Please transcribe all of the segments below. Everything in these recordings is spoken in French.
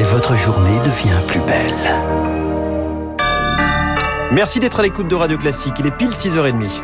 et votre journée devient plus belle. Merci d'être à l'écoute de Radio Classique. Il est pile 6h30.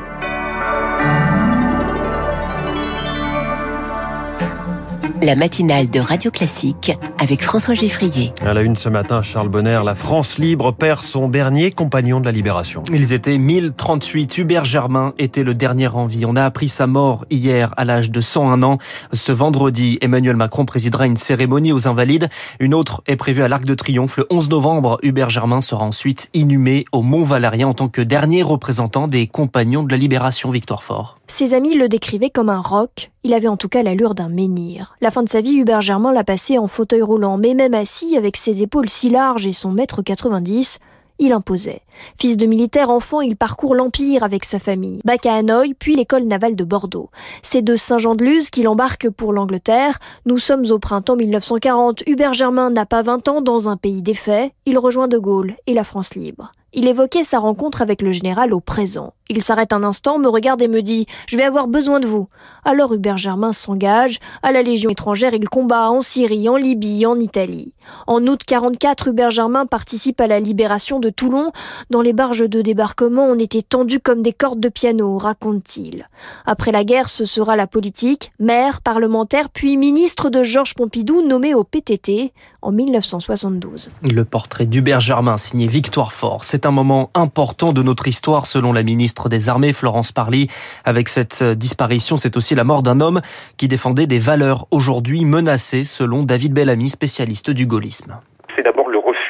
La matinale de Radio Classique avec François Geffrier. À la une ce matin, Charles Bonner, la France libre perd son dernier compagnon de la libération. Ils étaient 1038. Hubert Germain était le dernier en vie. On a appris sa mort hier à l'âge de 101 ans. Ce vendredi, Emmanuel Macron présidera une cérémonie aux Invalides. Une autre est prévue à l'Arc de Triomphe le 11 novembre. Hubert Germain sera ensuite inhumé au Mont-Valérien en tant que dernier représentant des compagnons de la libération Victoire Fort. Ses amis le décrivaient comme un roc. Il avait en tout cas l'allure d'un menhir. La fin de sa vie, Hubert Germain l'a passé en fauteuil roulant, mais même assis, avec ses épaules si larges et son mètre 90, il imposait. Fils de militaire enfant, il parcourt l'Empire avec sa famille. Bac à Hanoï, puis l'école navale de Bordeaux. C'est de Saint-Jean-de-Luz qu'il embarque pour l'Angleterre. Nous sommes au printemps 1940. Hubert Germain n'a pas 20 ans dans un pays défait. Il rejoint De Gaulle et la France libre. Il évoquait sa rencontre avec le général au présent. Il s'arrête un instant, me regarde et me dit Je vais avoir besoin de vous. Alors Hubert Germain s'engage. À la Légion étrangère, il combat en Syrie, en Libye, en Italie. En août 44, Hubert Germain participe à la libération de Toulon. Dans les barges de débarquement, on était tendus comme des cordes de piano, raconte-t-il. Après la guerre, ce sera la politique, maire, parlementaire, puis ministre de Georges Pompidou, nommé au PTT en 1972. Le portrait d'Hubert Germain, signé Victoire Fort. C'est un moment important de notre histoire selon la ministre des Armées, Florence Parly. Avec cette disparition, c'est aussi la mort d'un homme qui défendait des valeurs aujourd'hui menacées selon David Bellamy, spécialiste du gaullisme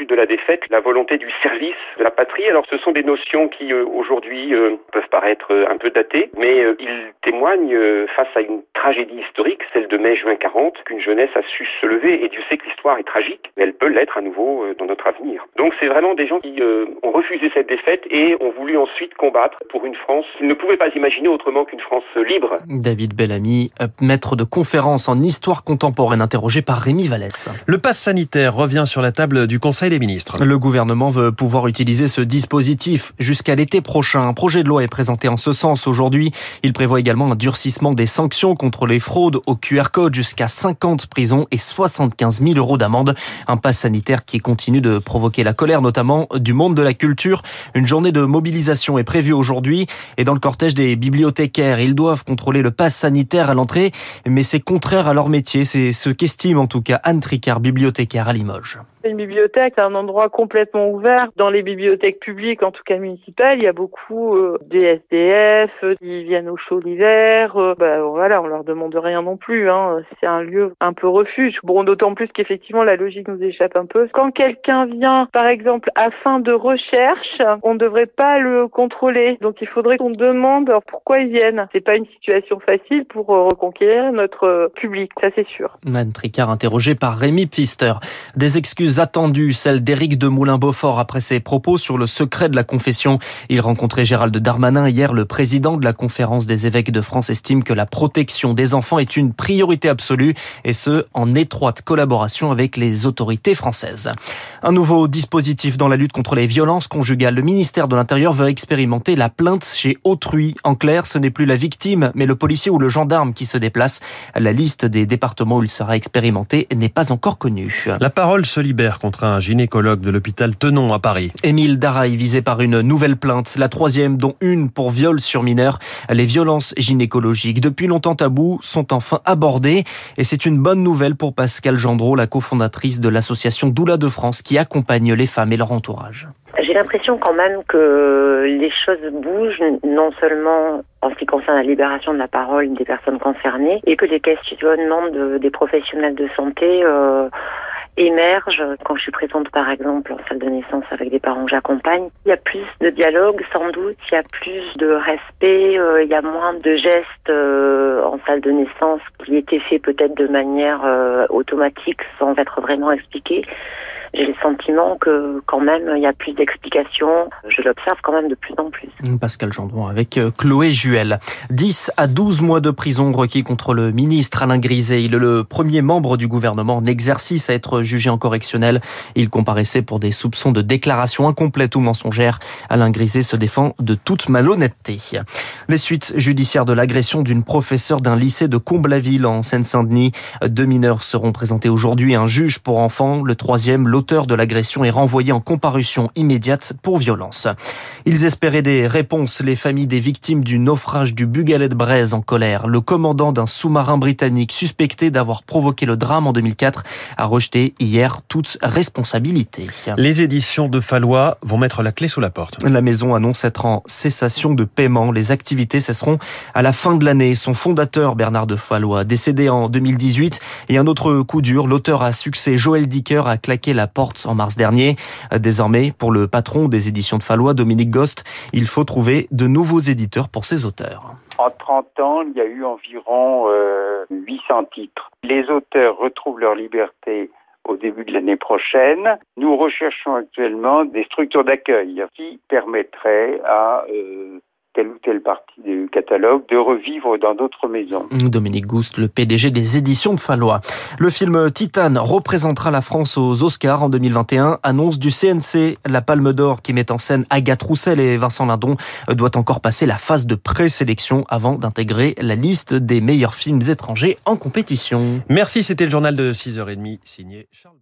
de la défaite, la volonté du service de la patrie. Alors ce sont des notions qui euh, aujourd'hui euh, peuvent paraître euh, un peu datées, mais ils témoignent face à une tragédie historique, celle de mai-juin 40, qu'une jeunesse a su se lever, et Dieu sait que l'histoire est tragique, mais elle peut l'être à nouveau dans notre avenir. Donc c'est vraiment des gens qui ont refusé cette défaite et ont voulu ensuite combattre pour une France qu'ils ne pouvaient pas imaginer autrement qu'une France libre. David Bellamy, maître de conférence en histoire contemporaine, interrogé par Rémi Vallès. Le pass sanitaire revient sur la table du Conseil des Le gouvernement veut pouvoir utiliser ce dispositif jusqu'à l'été prochain. Un projet de loi est présenté en ce sens aujourd'hui. Il prévoit également un durcissement des sanctions contre les fraudes au QR code jusqu'à 50 prisons et 75 000 euros d'amende. Un pass sanitaire qui continue de provoquer la colère, notamment du monde de la culture. Une journée de mobilisation est prévue aujourd'hui et dans le cortège des bibliothécaires, ils doivent contrôler le pass sanitaire à l'entrée, mais c'est contraire à leur métier. C'est ce qu'estime en tout cas Anne Tricard, bibliothécaire à Limoges. Une bibliothèque, c'est un endroit complètement ouvert. Dans les bibliothèques publiques, en tout cas municipales, il y a beaucoup euh, des SDF euh, qui viennent au chaud l'hiver. Euh, bah, voilà, on leur demande rien non plus. Hein. C'est un lieu un peu refuge. Bon, d'autant plus qu'effectivement la logique nous échappe un peu. Quand quelqu'un vient, par exemple, à fin de recherche, on ne devrait pas le contrôler. Donc il faudrait qu'on demande pourquoi ils viennent. C'est pas une situation facile pour reconquérir notre public, ça c'est sûr. Anne Tricard par Rémi Pfister. Des excuses attendues, celle d'Éric de Moulin-Beaufort après ses propos sur le secret de la confession. Il rencontrait Gérald Darmanin hier. Le président de la conférence des évêques de France estime que la protection des enfants est une priorité absolue et ce, en étroite collaboration avec les autorités françaises. Un nouveau dispositif dans la lutte contre les violences conjugales. Le ministère de l'Intérieur veut expérimenter la plainte chez autrui. En clair, ce n'est plus la victime, mais le policier ou le gendarme qui se déplace. La liste des départements où il sera expérimenté n'est pas encore connue. La parole se libère contre un gynécologue de l'hôpital Tenon à Paris. Émile Daraï visé par une nouvelle plainte, la troisième dont une pour viol sur mineur. Les violences gynécologiques, depuis longtemps tabous, sont enfin abordées et c'est une bonne nouvelle pour Pascal Gendreau, la cofondatrice de l'association Doula de France qui accompagne les femmes et leur entourage. J'ai l'impression quand même que les choses bougent, non seulement en ce qui concerne la libération de la parole des personnes concernées, et que les questionnements de, des professionnels de santé euh, émerge quand je suis présente par exemple en salle de naissance avec des parents que j'accompagne. Il y a plus de dialogue sans doute, il y a plus de respect, euh, il y a moins de gestes euh, en salle de naissance qui étaient faits peut-être de manière euh, automatique sans être vraiment expliqués. J'ai le sentiment que quand même il y a plus d'explications. Je l'observe quand même de plus en plus. Pascal Gendron avec euh, Chloé Juel. 10 à 12 mois de prison requis contre le ministre Alain Griset. Il est le premier membre du gouvernement en exercice à être jugé en correctionnel. Il comparaissait pour des soupçons de déclaration incomplète ou mensongère. Alain Griset se défend de toute malhonnêteté. Les suites judiciaires de l'agression d'une professeure d'un lycée de Comblaville en Seine-Saint-Denis. Deux mineurs seront présentés aujourd'hui un juge pour enfants. Le troisième, l'auteur de l'agression, est renvoyé en comparution immédiate pour violence. Ils espéraient des réponses, les familles des victimes du naufrage du Bugalet de Braise en colère. Le commandant d'un sous-marin britannique suspecté d'avoir provoqué le drame en 2004 a rejeté hier toute responsabilité. Les éditions de Fallois vont mettre la clé sous la porte. La maison annonce être en cessation de paiement. Les activités cesseront à la fin de l'année. Son fondateur, Bernard de Fallois, décédé en 2018, et un autre coup dur, l'auteur à succès Joël Dicker a claqué la porte en mars dernier. Désormais, pour le patron des éditions de Fallois, Dominique Ghost, il faut trouver de nouveaux éditeurs pour ses auteurs. En 30 ans, il y a eu environ euh, 800 titres. Les auteurs retrouvent leur liberté au début de l'année prochaine. Nous recherchons actuellement des structures d'accueil qui permettraient à euh, telle ou telle partie du catalogue de revivre dans d'autres maisons. Dominique Gouste, le PDG des éditions de Fallois. Le film Titane représentera la France aux Oscars en 2021. Annonce du CNC, la Palme d'Or qui met en scène Agathe Roussel et Vincent Lindon doit encore passer la phase de présélection avant d'intégrer la liste des meilleurs films étrangers en compétition. Merci, c'était le journal de 6h30 signé Charles.